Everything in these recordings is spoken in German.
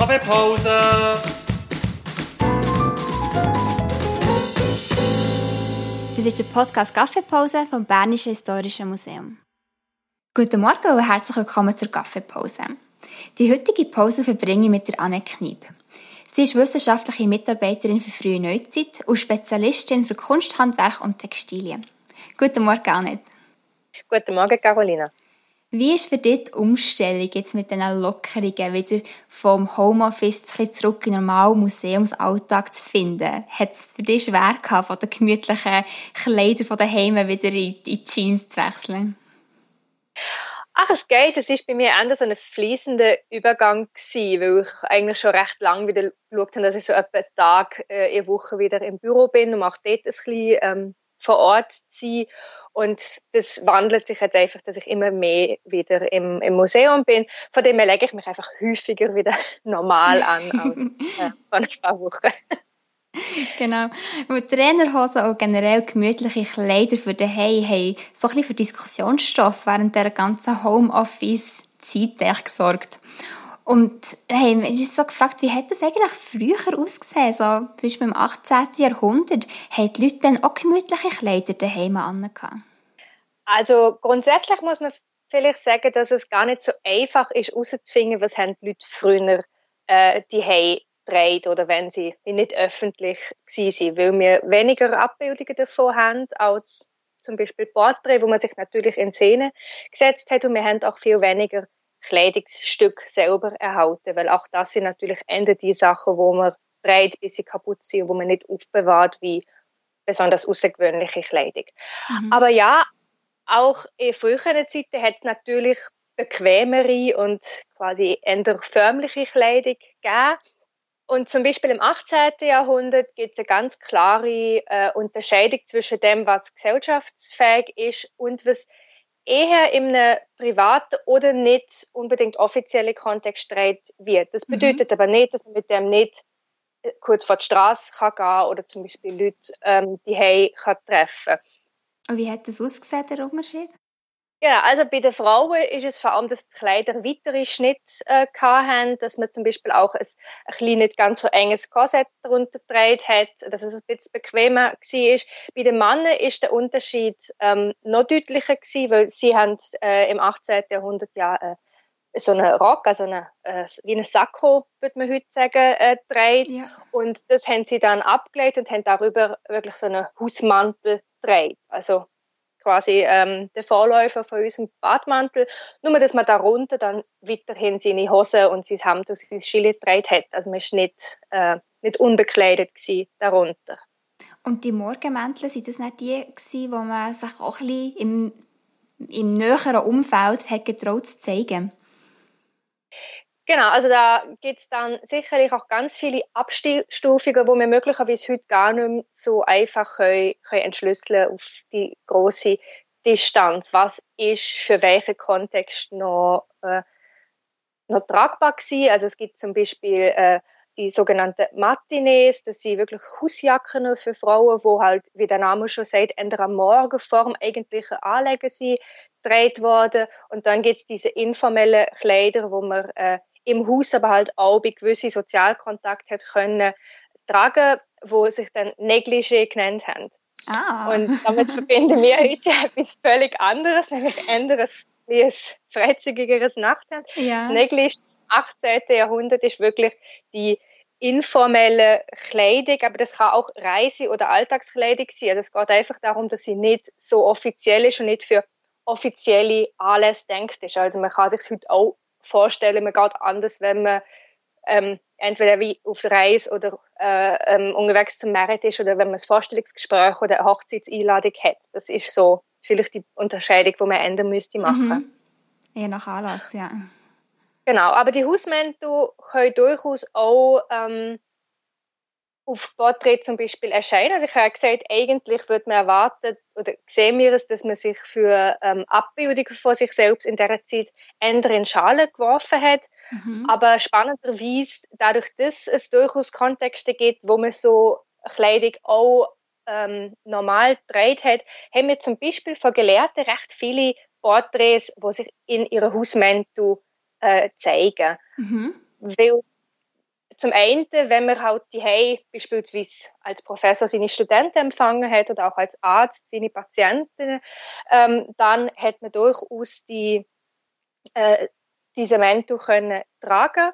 Kaffeepause! Das ist der Podcast Kaffeepause vom Bernischen Historischen Museum. Guten Morgen und herzlich willkommen zur Kaffeepause. Die heutige Pause verbringe ich mit der Anne Kniep. Sie ist wissenschaftliche Mitarbeiterin für frühe Neuzeit und Spezialistin für Kunsthandwerk und Textilien. Guten Morgen, Annette. Guten Morgen, Carolina. Wie ist für dich die Umstellung jetzt mit diesen Lockerungen wieder vom Homeoffice zurück in den normalen Museumsalltag zu finden? Hat es für dich schwer gehabt, von den gemütlichen Kleidern von daheim wieder in die Jeans zu wechseln? Ach, es geht. Es ist bei mir eher so ein fließender Übergang gewesen, weil ich eigentlich schon recht lange wieder geschaut habe, dass ich so etwa einen Tag äh, in Woche wieder im Büro bin, um auch dort ein bisschen ähm, vor Ort zu sein. Und das wandelt sich jetzt einfach, dass ich immer mehr wieder im, im Museum bin. Von dem her lege ich mich einfach häufiger wieder normal an als äh, vor ein paar Wochen. genau. Und Trainerhosen und generell gemütliche Kleider für daheim haben so ein bisschen für Diskussionsstoff während der ganzen Homeoffice-Zeit gesorgt. Und hey, wir haben so gefragt, wie hat das eigentlich früher ausgesehen? So, Beispiel im 18. Jahrhundert, haben die Leute dann auch gemütliche Kleider daheim angehabt? Also grundsätzlich muss man vielleicht sagen, dass es gar nicht so einfach ist, herauszufinden, was haben die Leute früher äh, die dreht oder wenn sie nicht öffentlich waren, weil wir weniger Abbildungen davon haben als zum Beispiel Porträt, wo man sich natürlich in Szene gesetzt hat und wir haben auch viel weniger Kleidungsstück selber erhalten, weil auch das sind natürlich Ende die Sachen, wo man dreht, bis sie kaputt sind, wo man nicht aufbewahrt wie besonders außergewöhnliche Kleidung. Mhm. Aber ja, auch in früheren Zeiten hat es natürlich bequemere und quasi eher förmliche Kleidung gegeben. Und zum Beispiel im 18. Jahrhundert gibt es eine ganz klare äh, Unterscheidung zwischen dem, was gesellschaftsfähig ist und was eher in einem privaten oder nicht unbedingt offiziellen Kontext streit wird. Das mhm. bedeutet mhm. aber nicht, dass man mit dem nicht äh, kurz vor die Straße kann gehen oder zum Beispiel Leute ähm, die Hey kann treffen. Und wie hat das ausgesehen, der Unterschied? Ja, also bei den Frauen ist es vor allem, dass die Kleider weitere Schnitte äh, haben, dass man zum Beispiel auch ein, ein kleines, nicht ganz so enges Korsett darunter gedreht hat, dass es ein bisschen bequemer war. Bei den Männern ist der Unterschied ähm, noch deutlicher gewesen, weil sie haben äh, im 18. Jahrhundert ja äh, so einen Rock, also eine, äh, wie ein Sakko, würde man heute sagen, äh, dreht. Ja. Und das haben sie dann abgelegt und haben darüber wirklich so einen Hausmantel dreht. Also quasi ähm, der Vorläufer von unserem Badmantel, nur dass man darunter dann weiterhin seine Hose und sein Hemd und sein Schild gedreht hat. Also man war nicht, äh, nicht unbekleidet darunter. Und die Morgenmäntel, sind das nicht die gewesen, wo man sich auch ein bisschen im, im näheren Umfeld hat getraut zu zeigen? Genau, also da gibt es dann sicherlich auch ganz viele Abstufungen, wo wir möglicherweise heute gar nicht mehr so einfach können, können entschlüsseln auf die große Distanz. Was ist für welchen Kontext noch, äh, noch tragbar gewesen? Also es gibt zum Beispiel äh, die sogenannten Matinees, das sind wirklich Hausjacken für Frauen, wo halt, wie der Name schon sagt, in der Morgenform eigentliche Anlegen sind gedreht worden. Und dann gibt es diese informellen Kleider, wo man äh, im Haus aber halt auch bei gewissen Sozialkontakten hat können tragen, wo sich dann Negligé genannt haben. Ah. Und damit verbinden wir heute etwas völlig anderes, nämlich anderes, wie ein freizügigeres Nachthemd. Ja. Negligé 18. Jahrhundert ist wirklich die informelle Kleidung, aber das kann auch Reise- oder Alltagskleidung sein. Also es geht einfach darum, dass sie nicht so offiziell ist und nicht für offizielle Anlässe denkt ist. Also man kann sich heute auch vorstellen, man geht anders, wenn man ähm, entweder wie auf der Reise oder äh, ähm, unterwegs zum Merit ist oder wenn man ein Vorstellungsgespräch oder eine Hochzeitseinladung hat. Das ist so vielleicht die Unterscheidung, die man ändern müsste machen. Mhm. Je nach Anlass, ja. Genau, aber die Hausmäntel können durchaus auch ähm, auf Porträt zum Beispiel erscheinen. Also ich habe gesagt, eigentlich würde man erwarten oder sehen wir es, dass man sich für ähm, Abbildungen von sich selbst in dieser Zeit ändere in Schale geworfen hat. Mhm. Aber spannenderweise, dadurch, dass es durchaus Kontexte gibt, wo man so Kleidung auch ähm, normal gedreht hat, haben wir zum Beispiel von Gelehrten recht viele Porträts, die sich in ihrer Hausmäntel äh, zeigen. Mhm. Weil zum einen, wenn man halt die beispielsweise als Professor seine Studenten empfangen hat oder auch als Arzt seine Patienten, ähm, dann hat man durchaus die, äh, diese Mento können tragen.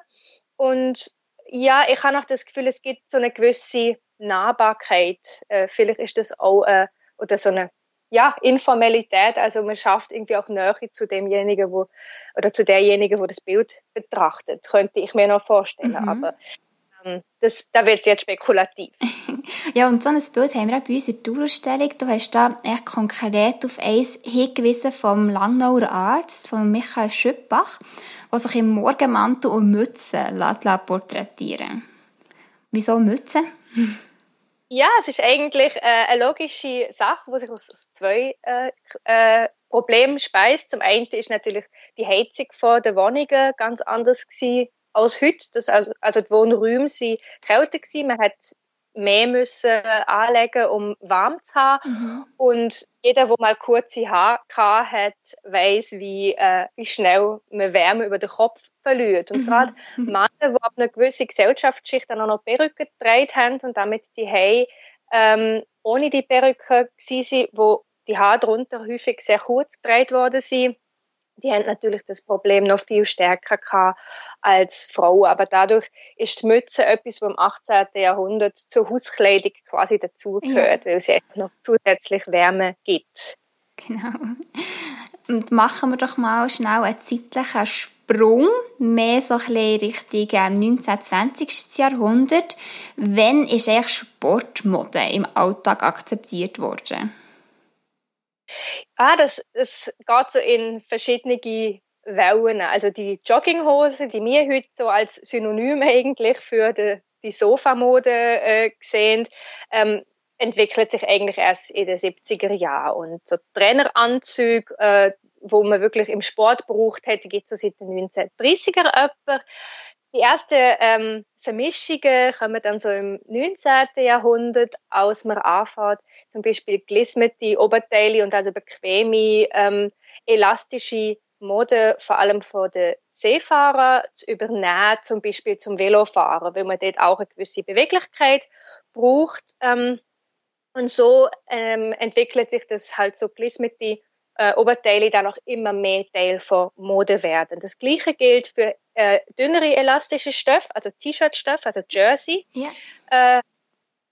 Und ja, ich habe auch das Gefühl, es gibt so eine gewisse Nahbarkeit. Äh, vielleicht ist das auch äh, oder so eine ja, Informalität, also man schafft irgendwie auch Nähe zu demjenigen, wo, oder zu derjenigen, wo das Bild betrachtet, könnte ich mir noch vorstellen, mhm. aber ähm, das, da wird es jetzt spekulativ. ja, und so ein Bild haben wir auch bei uns in der Ausstellung. Du hast da echt konkret auf eins hingewiesen vom Langnauer Arzt, von Michael Schüppbach, der sich im Morgenmantel und Mütze porträtieren Wieso Mütze? Ja, es ist eigentlich äh, eine logische Sache, die sich aus zwei äh, äh, Problemen speist. Zum einen ist natürlich die Heizung von der Wohnungen ganz anders gewesen als heute. Das also, also die Wohnräume sind kälter gewesen. Man hat mehr müssen anlegen, um warm zu haben. Mhm. Und jeder, der mal kurze Haare hat, weiß, wie, äh, wie schnell man Wärme über den Kopf verliert. Und mhm. gerade mhm. Männer, die ab einer gewissen Gesellschaftsschicht dann auch noch Perücke getragen haben und damit die Haare ähm, ohne die Perücke waren, wo die Haare darunter häufig sehr kurz gedreht worden sind, die haben natürlich das Problem noch viel stärker gehabt als Frauen. Aber dadurch ist die Mütze etwas, was im 18. Jahrhundert zur Hauskleidung quasi dazugehört, ja. weil sie einfach noch zusätzlich Wärme gibt. Genau. Und machen wir doch mal schnell einen zeitlichen Sprung, mehr so ein bisschen Richtung 19. Ähm, 20. Jahrhundert. Wann ist eigentlich Sportmode im Alltag akzeptiert worden? Ah, das, das geht so in verschiedene Wellen. Also die Jogginghose, die wir heute so als Synonym eigentlich für die, die Sofamode äh, sehen, ähm, entwickelt sich eigentlich erst in den 70er Jahren. Und so Traineranzüge, äh, wo man wirklich im Sport braucht hätte, gibt es so seit den 1930er etwa. Die ersten ähm, Vermischungen kommen dann so im 19. Jahrhundert, aus man anfängt, zum Beispiel gelismete Oberteile und also bequeme, ähm, elastische Mode, vor allem von den Seefahrern, zu übernehmen, zum Beispiel zum Velofahren, weil man dort auch eine gewisse Beweglichkeit braucht. Ähm, und so ähm, entwickelt sich das halt so gelismete äh, Oberteile dann auch immer mehr Teil von Mode werden. Das gleiche gilt für äh, dünnere elastische Stoff, also T-Shirt-Stoff, also Jersey. Ja. Äh,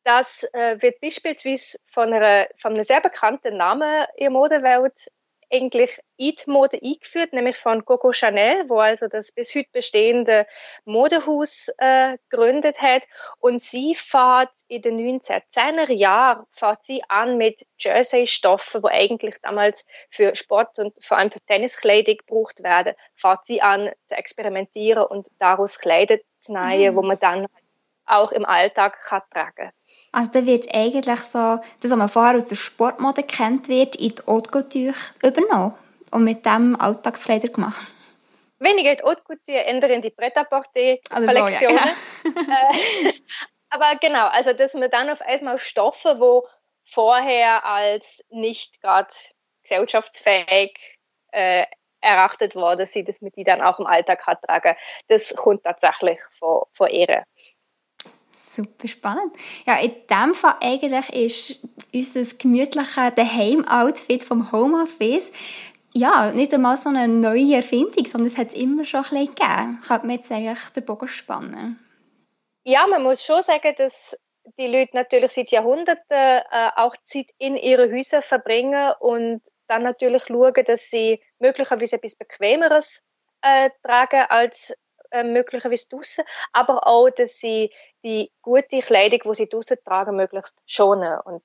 das äh, wird beispielsweise von, einer, von einem sehr bekannten Namen in der Modewelt eigentlich in die Mode eingeführt, nämlich von Coco Chanel, wo also das bis heute bestehende Modehaus äh, gegründet hat. Und sie fährt in den 1910er Jahren fährt sie an mit Jersey-Stoffen, wo eigentlich damals für Sport und vor allem für Tenniskleidung gebraucht werden, fährt sie an zu experimentieren und daraus Kleider zu nähen, mhm. wo man dann auch im Alltag kann tragen Also da wird eigentlich so, das, was man vorher aus der Sportmode kennt wird, in die Haute Couture übernommen und mit dem Alltagskleider gemacht. Weniger die Haute Couture, in die Pret-à-Porter-Kollektionen. Also so, ja. Äh, aber genau, also dass man dann auf einmal Stoffe, wo vorher als nicht gerade gesellschaftsfähig äh, erachtet worden sind, dass man die dann auch im Alltag kann tragen. Das kommt tatsächlich von, von ihr. Super spannend. Ja, in dem Fall eigentlich ist unser gemütliches Daheim-Outfit vom Homeoffice ja, nicht einmal so eine neue Erfindung, sondern es hat es immer schon ein bisschen gegeben. Kann man jetzt eigentlich den Bogen spannen? Ja, man muss schon sagen, dass die Leute natürlich seit Jahrhunderten äh, auch Zeit in ihren Häusern verbringen und dann natürlich schauen, dass sie möglicherweise etwas Bequemeres äh, tragen als äh, möglicherweise draußen, aber auch, dass sie die gute Kleidung, die sie draußen tragen, möglichst schonen. Und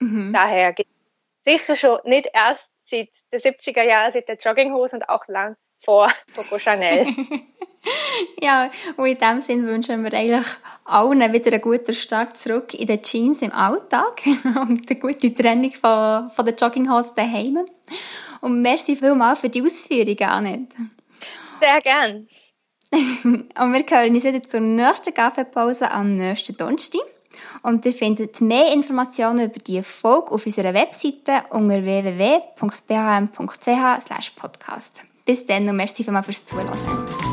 mhm. daher gibt es sicher schon nicht erst seit den 70er Jahren, seit der Jogginghose und auch lang vor Coco Chanel. ja, und in dem Sinne wünschen wir eigentlich allen wieder einen guten Start zurück in den Jeans im Alltag und eine gute Trennung von, von der Jogginghose daheim. Und merci vielmals für die Ausführungen, Annette. Sehr gern. und wir hören uns wieder zur nächsten Kaffeepause am nächsten Donnerstag. Und ihr findet mehr Informationen über diese Folge auf unserer Webseite unter www.bhm.ch podcast. Bis dann und merci vielmals fürs Zuhören.